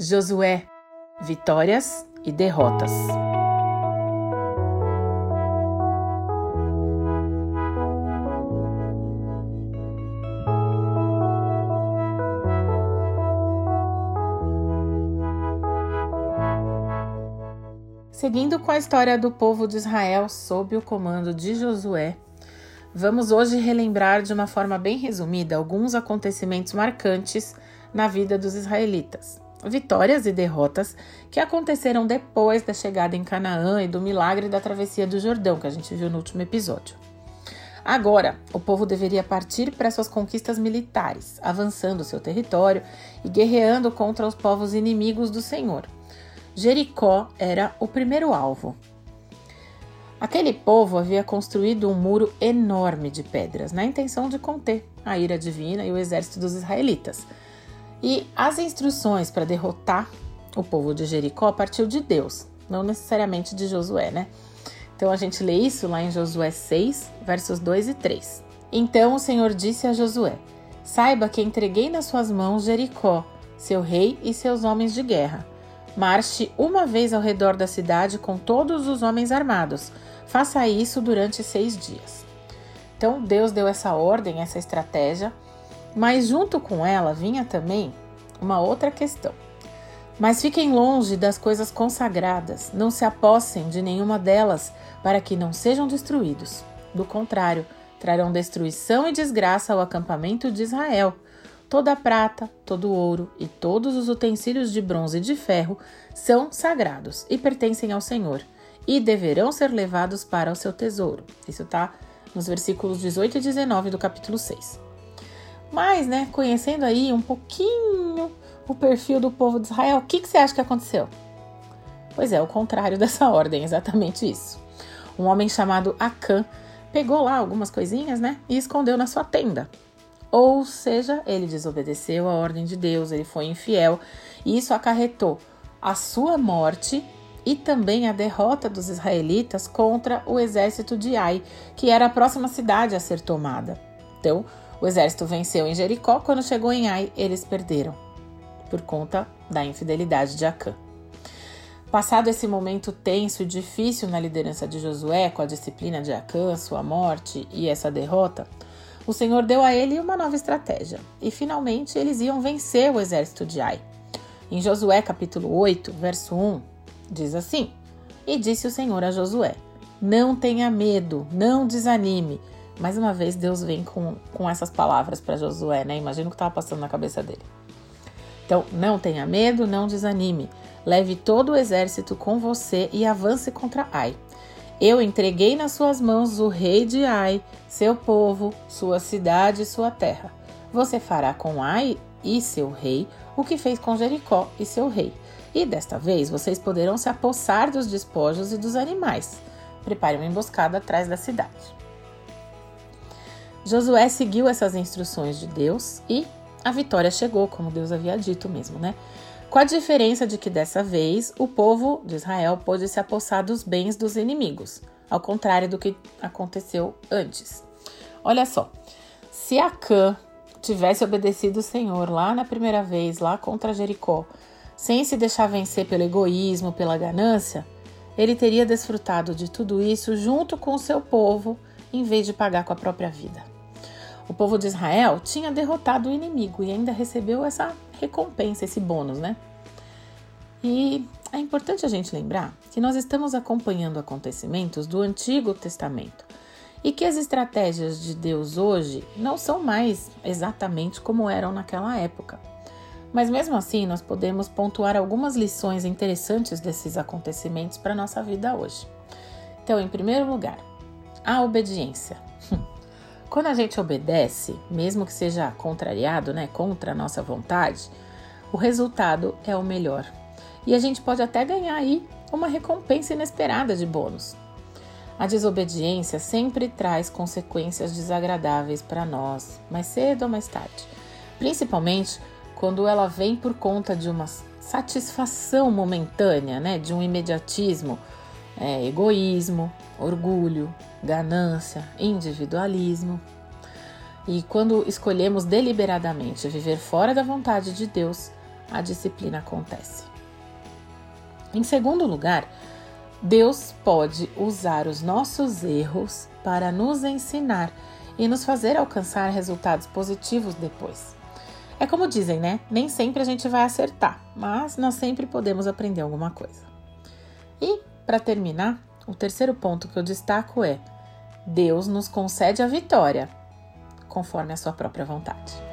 Josué, vitórias e derrotas. Seguindo com a história do povo de Israel sob o comando de Josué, vamos hoje relembrar de uma forma bem resumida alguns acontecimentos marcantes na vida dos israelitas vitórias e derrotas que aconteceram depois da chegada em Canaã e do milagre da travessia do Jordão, que a gente viu no último episódio. Agora, o povo deveria partir para suas conquistas militares, avançando seu território e guerreando contra os povos inimigos do Senhor. Jericó era o primeiro alvo. Aquele povo havia construído um muro enorme de pedras, na intenção de conter a ira divina e o exército dos israelitas. E as instruções para derrotar o povo de Jericó partiu de Deus, não necessariamente de Josué, né? Então a gente lê isso lá em Josué 6, versos 2 e 3. Então o Senhor disse a Josué: Saiba que entreguei nas suas mãos Jericó, seu rei e seus homens de guerra. Marche uma vez ao redor da cidade com todos os homens armados. Faça isso durante seis dias. Então Deus deu essa ordem, essa estratégia mas junto com ela vinha também uma outra questão. Mas fiquem longe das coisas consagradas, não se apossem de nenhuma delas, para que não sejam destruídos. Do contrário, trarão destruição e desgraça ao acampamento de Israel. Toda a prata, todo o ouro e todos os utensílios de bronze e de ferro são sagrados e pertencem ao Senhor, e deverão ser levados para o seu tesouro. Isso está nos versículos 18 e 19 do capítulo 6. Mas, né, conhecendo aí um pouquinho o perfil do povo de Israel, o que, que você acha que aconteceu? Pois é, o contrário dessa ordem, exatamente isso. Um homem chamado Acã pegou lá algumas coisinhas, né, e escondeu na sua tenda. Ou seja, ele desobedeceu a ordem de Deus, ele foi infiel, e isso acarretou a sua morte e também a derrota dos israelitas contra o exército de Ai, que era a próxima cidade a ser tomada. Então, o exército venceu em Jericó, quando chegou em Ai, eles perderam, por conta da infidelidade de Acã. Passado esse momento tenso e difícil na liderança de Josué, com a disciplina de Acã, sua morte e essa derrota, o Senhor deu a ele uma nova estratégia e finalmente eles iam vencer o exército de Ai. Em Josué capítulo 8, verso 1, diz assim: E disse o Senhor a Josué: Não tenha medo, não desanime mais uma vez, Deus vem com, com essas palavras para Josué, né? Imagina o que estava passando na cabeça dele. Então, não tenha medo, não desanime. Leve todo o exército com você e avance contra Ai. Eu entreguei nas suas mãos o rei de Ai, seu povo, sua cidade e sua terra. Você fará com Ai e seu rei o que fez com Jericó e seu rei. E desta vez vocês poderão se apossar dos despojos e dos animais. Prepare uma emboscada atrás da cidade. Josué seguiu essas instruções de Deus e a vitória chegou, como Deus havia dito mesmo, né? Com a diferença de que dessa vez o povo de Israel pôde se apossar dos bens dos inimigos, ao contrário do que aconteceu antes. Olha só, se Acã tivesse obedecido o Senhor lá na primeira vez, lá contra Jericó, sem se deixar vencer pelo egoísmo, pela ganância, ele teria desfrutado de tudo isso junto com o seu povo, em vez de pagar com a própria vida. O povo de Israel tinha derrotado o inimigo e ainda recebeu essa recompensa, esse bônus, né? E é importante a gente lembrar que nós estamos acompanhando acontecimentos do Antigo Testamento e que as estratégias de Deus hoje não são mais exatamente como eram naquela época. Mas mesmo assim, nós podemos pontuar algumas lições interessantes desses acontecimentos para a nossa vida hoje. Então, em primeiro lugar, a obediência. Quando a gente obedece, mesmo que seja contrariado, né, contra a nossa vontade, o resultado é o melhor. E a gente pode até ganhar aí uma recompensa inesperada de bônus. A desobediência sempre traz consequências desagradáveis para nós, mais cedo ou mais tarde, principalmente quando ela vem por conta de uma satisfação momentânea, né, de um imediatismo é, egoísmo, orgulho, ganância, individualismo. E quando escolhemos deliberadamente viver fora da vontade de Deus, a disciplina acontece. Em segundo lugar, Deus pode usar os nossos erros para nos ensinar e nos fazer alcançar resultados positivos depois. É como dizem, né? Nem sempre a gente vai acertar, mas nós sempre podemos aprender alguma coisa. E, para terminar, o terceiro ponto que eu destaco é: Deus nos concede a vitória, conforme a sua própria vontade.